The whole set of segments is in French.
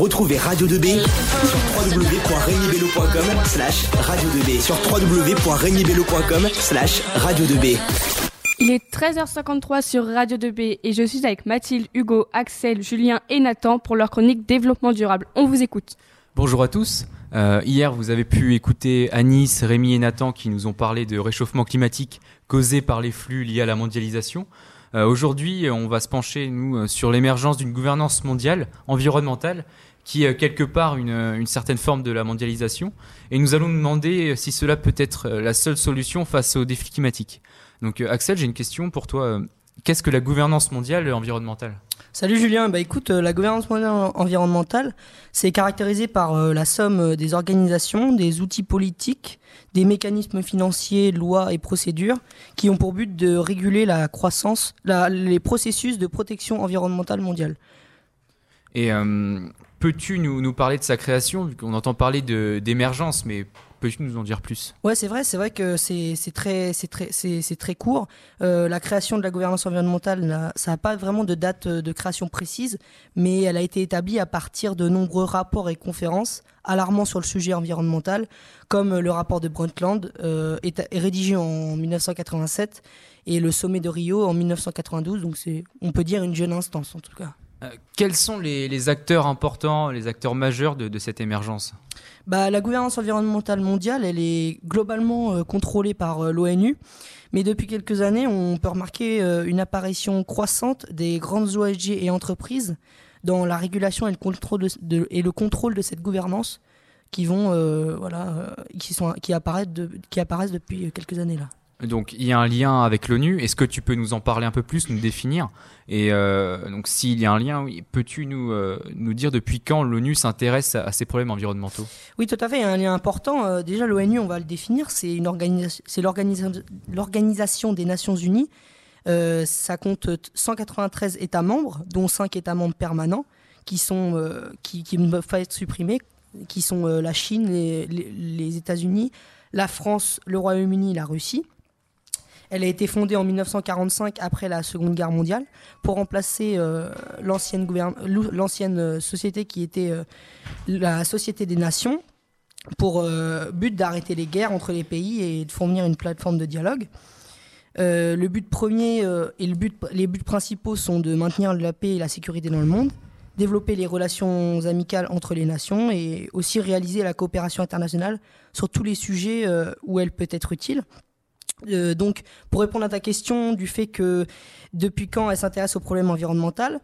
Retrouvez Radio 2B sur www.regnibello.com slash radio 2B sur www.regnibello.com slash radio 2B. Il est 13h53 sur Radio 2B et je suis avec Mathilde, Hugo, Axel, Julien et Nathan pour leur chronique Développement durable. On vous écoute. Bonjour à tous. Euh, hier, vous avez pu écouter Anis, Rémi et Nathan qui nous ont parlé de réchauffement climatique causé par les flux liés à la mondialisation. Euh, Aujourd'hui, on va se pencher, nous, euh, sur l'émergence d'une gouvernance mondiale environnementale qui est quelque part une, une, certaine forme de la mondialisation. Et nous allons nous demander si cela peut être la seule solution face aux défis climatiques. Donc Axel, j'ai une question pour toi. Qu'est-ce que la gouvernance mondiale environnementale Salut Julien, bah écoute, euh, la gouvernance mondiale environnementale, c'est caractérisé par euh, la somme euh, des organisations, des outils politiques, des mécanismes financiers, lois et procédures qui ont pour but de réguler la croissance, la, les processus de protection environnementale mondiale. Et euh, peux-tu nous, nous, parler de sa création, vu qu'on entend parler d'émergence, mais Peux-tu nous en dire plus? Ouais, c'est vrai, c'est vrai que c'est très, court. Euh, la création de la gouvernance environnementale, ça n'a pas vraiment de date euh, de création précise, mais elle a été établie à partir de nombreux rapports et conférences alarmants sur le sujet environnemental, comme le rapport de Brundtland, euh, rédigé en 1987, et le sommet de Rio en 1992. Donc on peut dire, une jeune instance en tout cas. Euh, quels sont les, acteurs importants, les acteurs majeurs de, cette émergence bah, La gouvernance environnementale mondiale, elle est globalement euh, contrôlée par euh, l'ONU. Mais depuis quelques années, on peut remarquer une apparition croissante des grandes ONG et entreprises dans la régulation et le contrôle de, de, et le contrôle de cette gouvernance qui vont, voilà, qui, sont, qui, apparaissent qui apparaissent depuis quelques années là. Donc il y a un lien avec l'ONU. Est-ce que tu peux nous en parler un peu plus, nous définir? Et euh, donc s'il y a un lien, peux-tu nous euh, nous dire depuis quand l'ONU s'intéresse à, ces problèmes environnementaux? Oui, tout à fait. Il y a un lien important. Euh, déjà, l'ONU, on va le définir. C'est l'organisation des Nations Unies. Ça compte 193 États membres, dont 5 États membres permanents, qui sont qui, ne peuvent pas être supprimés, qui sont la Chine, les États-Unis, la France, le Royaume-Uni, la Russie. Elle a été fondée en 1945 après la Seconde Guerre mondiale pour remplacer euh, l'ancienne euh, société qui était euh, la Société des Nations pour but d'arrêter les guerres entre les pays et de fournir une plateforme de dialogue. Le but premier et les buts principaux sont de maintenir la paix et la sécurité dans le monde, développer les relations amicales entre les nations et aussi réaliser la coopération internationale sur tous les sujets où elle peut être utile. Euh, donc, pour répondre à ta question du fait que depuis quand elle s'intéresse au problème environnemental,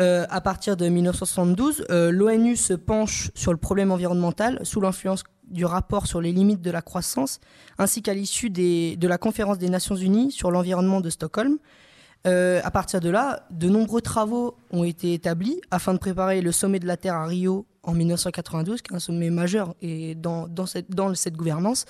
euh, à partir de 1972, euh, l'ONU se penche sur le problème environnemental sous l'influence du rapport sur les limites de la croissance, ainsi qu'à l'issue de la conférence des Nations Unies sur l'environnement de Stockholm. À partir de là, de nombreux travaux ont été établis afin de préparer le sommet de la Terre à Rio en 1992, qui est un sommet majeur dans cette gouvernance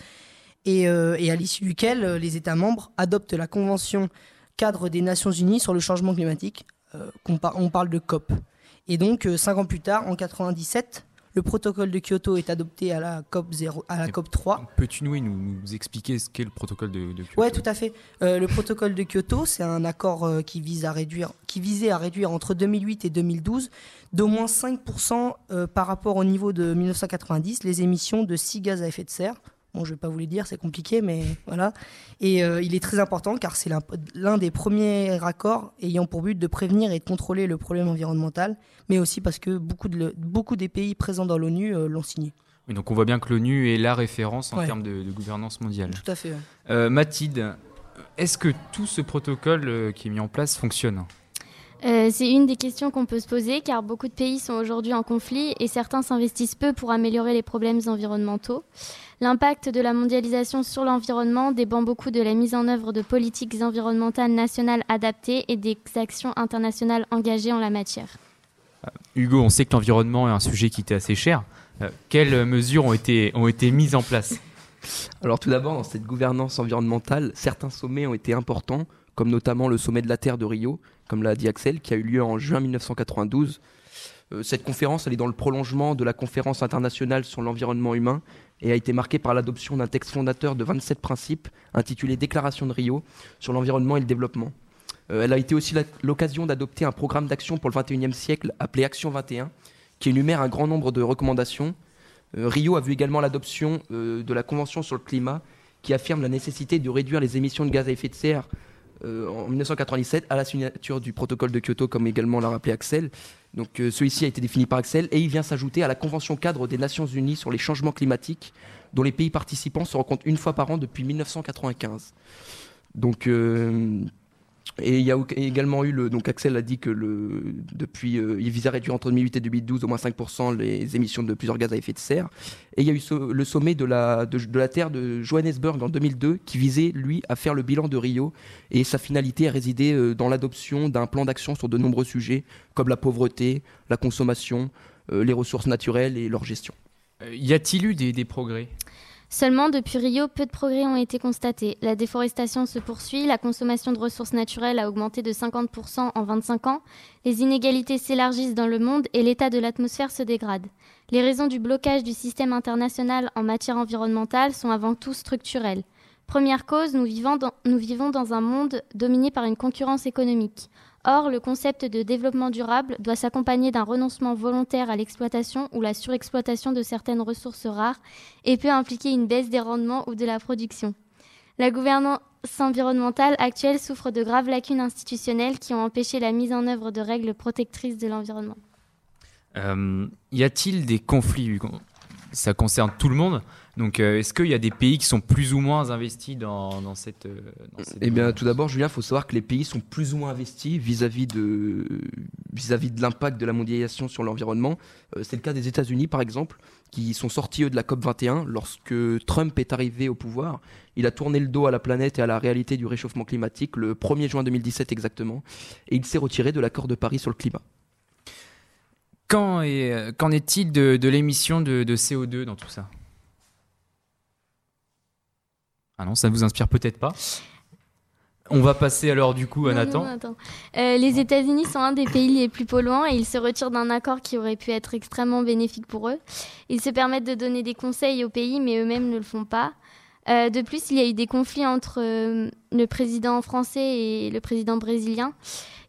et, euh, et à l'issue duquel euh, les États membres adoptent la Convention cadre des Nations Unies sur le changement climatique, euh, on, par, on, parle de COP. Et donc, cinq ans plus tard, en 97, le protocole de Kyoto est adopté à la COP 0, à la COP 3. Peux-tu nous, nous, expliquer ce qu'est le protocole de, de Kyoto? Ouais, tout à fait. Euh, le protocole de Kyoto, c'est un accord euh, qui vise à réduire, qui visait à réduire entre 2008 et 2012 d'au moins 5% euh, par rapport au niveau de 1990 les émissions de 6 gaz à effet de serre. Bon, je vais pas vous les dire, c'est compliqué, mais voilà. Et euh, il est très important car c'est l'un des premiers accords ayant pour but de prévenir et de contrôler le problème environnemental, mais aussi parce que beaucoup, de, beaucoup des pays présents dans l'ONU euh, l'ont signé. Oui, donc on voit bien que l'ONU est la référence en ouais. termes de, de, gouvernance mondiale. Tout à fait. Ouais. Euh, Mathilde, est-ce que tout ce protocole qui est mis en place fonctionne? Euh, c'est une des questions qu'on peut se poser car beaucoup de pays sont aujourd'hui en conflit et certains s'investissent peu pour améliorer les problèmes environnementaux. L'impact de la mondialisation sur l'environnement dépend beaucoup de la mise en œuvre de politiques environnementales nationales adaptées et des actions internationales engagées en la matière. Euh, Hugo, on sait que l'environnement est un sujet qui était assez cher. Euh, quelles mesures ont été, ont été mises en place? Alors tout d'abord, dans cette gouvernance environnementale, certains sommets ont été importants, comme notamment le sommet de la Terre de Rio, comme l'a dit Axel, qui a eu lieu en juin 1992. Euh, cette conférence, elle est dans le prolongement de la conférence internationale sur l'environnement humain et a été marquée par l'adoption d'un texte fondateur de 27 principes intitulé Déclaration de Rio sur l'environnement et le développement. Euh, elle a été aussi l'occasion d'adopter un programme d'action pour le 21e siècle appelé Action 21, qui énumère un grand nombre de recommandations. Rio a vu également l'adoption de la Convention sur le climat, qui affirme la nécessité de réduire les émissions de gaz à effet de serre en 1997 à la signature du protocole de Kyoto, comme également l'a rappelé Axel. Donc celui-ci a été défini par Axel et il vient s'ajouter à la Convention cadre des Nations Unies sur les changements climatiques, dont les pays participants se rencontrent une fois par an depuis 1995. Donc, euh, et il y a également eu le. Donc Axel a dit que le, depuis, euh, il visait à réduire entre 2008 et 2012 au moins 5% les émissions de plusieurs gaz à effet de serre. Et il y a eu le sommet de la, de, la Terre de Johannesburg en 2002 qui visait, lui, à faire le bilan de Rio. Et sa finalité a résidé euh, dans l'adoption d'un plan d'action sur de nombreux sujets comme la pauvreté, la consommation, les ressources naturelles et leur gestion. y a-t-il eu des progrès? Seulement, depuis Rio, peu de progrès ont été constatés. La déforestation se poursuit, la consommation de ressources naturelles a augmenté de 50% en 25 ans, les inégalités s'élargissent dans le monde et l'état de l'atmosphère se dégrade. Les raisons du blocage du système international en matière environnementale sont avant tout structurelles. Première cause, nous vivons dans, nous vivons dans un monde dominé par une concurrence économique. Or, le concept de développement durable doit s'accompagner d'un renoncement volontaire à l'exploitation ou la surexploitation de certaines ressources rares et peut impliquer une baisse des rendements ou de la production. La gouvernance environnementale actuelle souffre de graves lacunes institutionnelles qui ont empêché la mise en œuvre de règles protectrices de l'environnement. Euh, y a-t-il des conflits Ça concerne tout le monde, donc, euh, est-ce qu'il y a des pays qui sont plus ou moins investis dans, cette, euh, Eh bien, tout d'abord, Julien, il faut savoir que les pays sont plus ou moins investis vis-à-vis de, vis-à-vis de l'impact de la mondialisation sur l'environnement. Euh, c'est le cas des États-Unis, par exemple, qui sont sortis eux, de la COP 21 lorsque Trump est arrivé au pouvoir. Il a tourné le dos à la planète et à la réalité du réchauffement climatique le 1er juin 2017 exactement, et il s'est retiré de l'accord de Paris sur le climat. Qu'en est-il de, l'émission de CO2 dans tout ça? Ah non, ça ne vous inspire peut-être pas? On va passer alors du coup à Nathan. Euh, les États-Unis sont un des pays les plus polluants et ils se retirent d'un accord qui aurait pu être extrêmement bénéfique pour eux. Ils se permettent de donner des conseils au pays, mais eux-mêmes ne le font pas. Euh, de plus, il y a eu des conflits entre euh, le président français et le président brésilien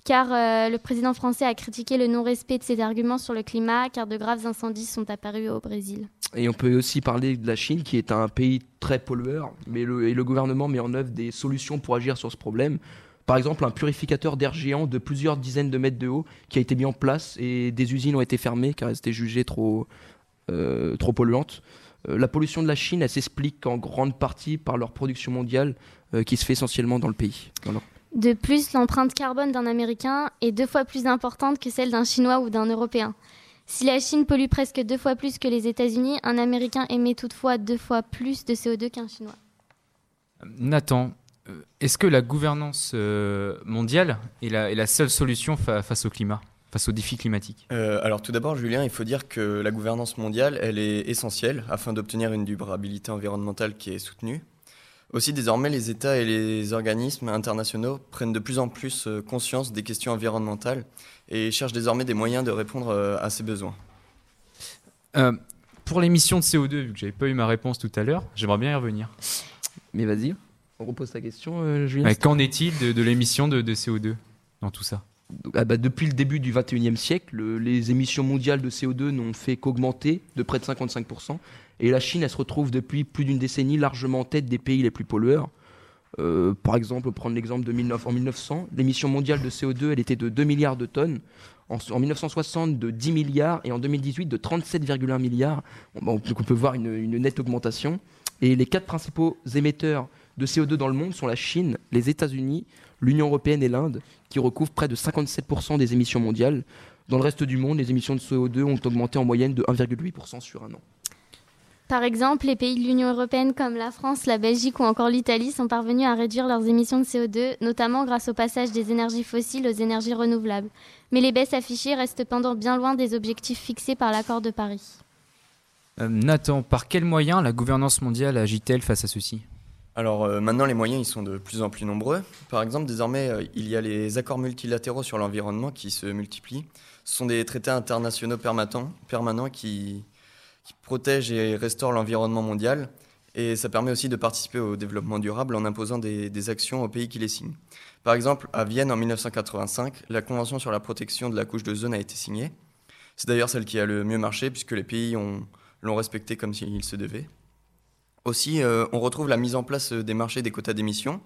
car euh, le président français a critiqué le non-respect de ses arguments sur le climat, car de graves incendies sont apparus au Brésil. Et on peut aussi parler de la Chine, qui est un pays très pollueur, mais le, et le gouvernement met en œuvre des solutions pour agir sur ce problème. Par exemple, un purificateur d'air géant de plusieurs dizaines de mètres de haut qui a été mis en place et des usines ont été fermées car elles étaient jugées trop, euh, trop polluantes. Euh, la pollution de la Chine, elle s'explique en grande partie par leur production mondiale qui se fait essentiellement dans le pays. De plus, l'empreinte carbone d'un Américain est deux fois plus importante que celle d'un Chinois ou d'un Européen. Si la Chine pollue presque deux fois plus que les États-Unis, un Américain émet toutefois deux fois plus de CO2 qu'un Chinois. Nathan, euh, est-ce que la gouvernance euh, mondiale est la, seule solution face au climat, face aux défis climatiques? Euh, Alors tout d'abord, Julien, il faut dire que la gouvernance mondiale, elle est essentielle afin d'obtenir une durabilité environnementale qui est soutenue. Aussi, désormais, les États et les organismes internationaux prennent de plus en plus euh, conscience des questions environnementales et cherchent désormais des moyens de répondre euh, à ces besoins. Euh, pour l'émission de CO2, vu que j'avais pas eu ma réponse tout à l'heure, j'aimerais bien y revenir. Mais vas-y, on repose ta question, Julien. Qu'en est-il de, l'émission de, CO2 dans tout ça? Ah bah, depuis le début du 21e siècle, les émissions mondiales de CO2 n'ont fait qu'augmenter de près de 55%. Et la Chine, elle se retrouve depuis plus d'une décennie largement en tête des pays les plus pollueurs. Euh, par exemple, prendre l'exemple de 19, en 1900, l'émission mondiale de CO2, elle était de 2 milliards de tonnes. En, 1960, de 10 milliards. Et en 2018, de 37,1 milliards. donc on peut voir une, une, nette augmentation. Et les quatre principaux émetteurs de CO2 dans le monde sont la Chine, les États-Unis, l'Union européenne et l'Inde, qui recouvrent près de 57% des émissions mondiales. Dans le reste du monde, les émissions de CO2 ont augmenté en moyenne de 1,8% sur un an. Par exemple, les pays de l'Union européenne comme la France, la Belgique ou encore l'Italie sont parvenus à réduire leurs émissions de CO2, notamment grâce au passage des énergies fossiles aux énergies renouvelables. Mais les baisses affichées restent cependant bien loin des objectifs fixés par l'accord de Paris. Euh, Nathan, par quels moyens la gouvernance mondiale agit-elle face à ceci? Alors euh, maintenant, les moyens ils sont de plus en plus nombreux. Par exemple, désormais, euh, il y a les accords multilatéraux sur l'environnement qui se multiplient. Ce sont des traités internationaux permanents, permanents qui, qui protège et restaure l'environnement mondial. Et ça permet aussi de participer au développement durable en imposant des, actions aux pays qui les signent. Par exemple, à Vienne en 1985, la Convention sur la protection de la couche de zone a été signée. C'est d'ailleurs celle qui a le mieux marché puisque les pays l'ont respecté comme s'il se devait. Aussi, euh, on retrouve la mise en place des marchés des quotas d'émissions.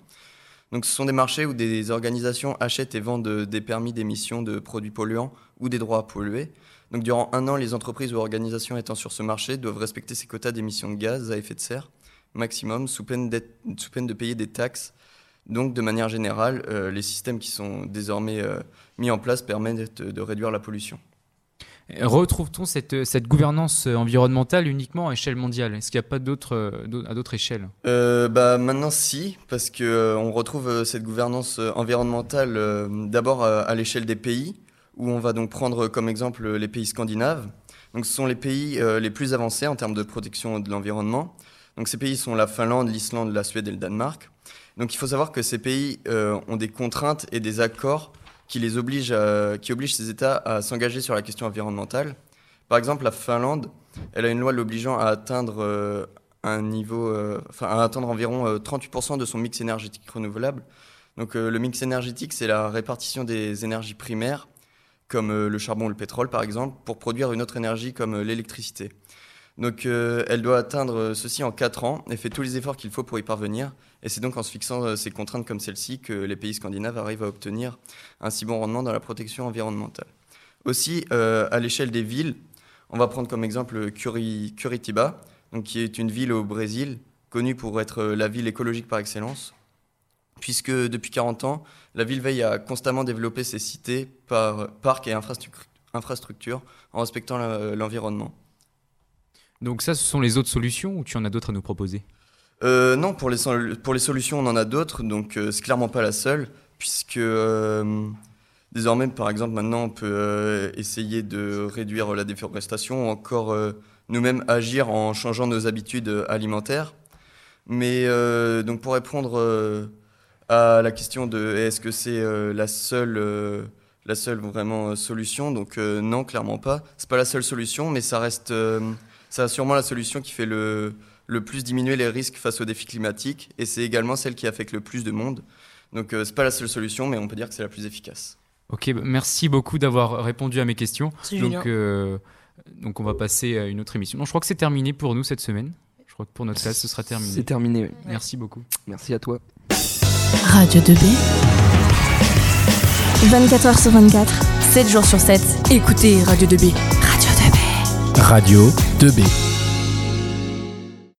Donc, ce sont des marchés où des organisations achètent et vendent des permis d'émission de produits polluants ou des droits à polluer. Donc, durant un an, les entreprises ou organisations étant sur ce marché doivent respecter ces quotas d'émissions de gaz à effet de serre maximum sous peine, de payer des taxes. Donc, de manière générale, euh, les systèmes qui sont désormais euh, mis en place permettent de réduire la pollution. Retrouve-t-on cette, gouvernance environnementale uniquement à échelle mondiale? Est-ce qu'il n'y a pas d'autres, à d'autres échelles? Euh, bah, Maintenant, si, parce qu'on euh, retrouve euh, cette gouvernance environnementale d'abord à l'échelle des pays, où on va donc prendre comme exemple les pays scandinaves. Donc, ce sont les pays les plus avancés en termes de protection de l'environnement. Donc, ces pays sont la Finlande, l'Islande, la Suède et le Danemark. Donc, il faut savoir que ces pays ont des contraintes et des accords qui, les oblige qui oblige ces États à s'engager sur la question environnementale. Par exemple, la Finlande, elle a une loi l'obligeant à atteindre euh, un niveau, euh, enfin, à atteindre environ 38% euh, de son mix énergétique renouvelable. Donc, le mix énergétique, c'est la répartition des énergies primaires, comme le charbon ou le pétrole, par exemple, pour produire une autre énergie comme l'électricité. Donc euh, elle doit atteindre ceci en 4 ans et fait tous les efforts qu'il faut pour y parvenir. Et c'est donc en se fixant euh, ces contraintes comme celle-ci que les pays scandinaves arrivent à obtenir un si bon rendement dans la protection environnementale. Aussi, euh, à l'échelle des villes, on va prendre comme exemple Curitiba, qui est une ville au Brésil, connue pour être la ville écologique par excellence, puisque depuis 40 ans, la ville veille à constamment développer ses cités, par, parcs et infrastructures en respectant l'environnement. Donc ça, ce sont les autres solutions ou tu en as d'autres à nous proposer? Euh, Non, pour les, pour les solutions, on en a d'autres, donc euh, c'est clairement pas la seule, puisque euh, désormais, par exemple, maintenant, on peut essayer de réduire la déforestation ou encore nous-mêmes agir en changeant nos habitudes alimentaires. Mais donc pour répondre à la question de est-ce que c'est la seule la seule vraiment solution. Donc non, clairement pas. C'est pas la seule solution, mais ça reste c'est sûrement la solution qui fait le, le plus diminuer les risques face aux défis climatiques et c'est également celle qui affecte le plus de monde. Donc euh, c'est pas la seule solution, mais on peut dire que c'est la plus efficace. Ok, bah, merci beaucoup d'avoir répondu à mes questions. Donc, euh, donc on va passer à une autre émission. Non, je crois que c'est terminé pour nous cette semaine. Je crois que pour notre classe, ce sera terminé. C'est terminé. Merci beaucoup. Merci à toi. Radio 2B. 24 h sur 24, 7 jours sur 7. Écoutez Radio 2B. Radio 2B. Radio 2B.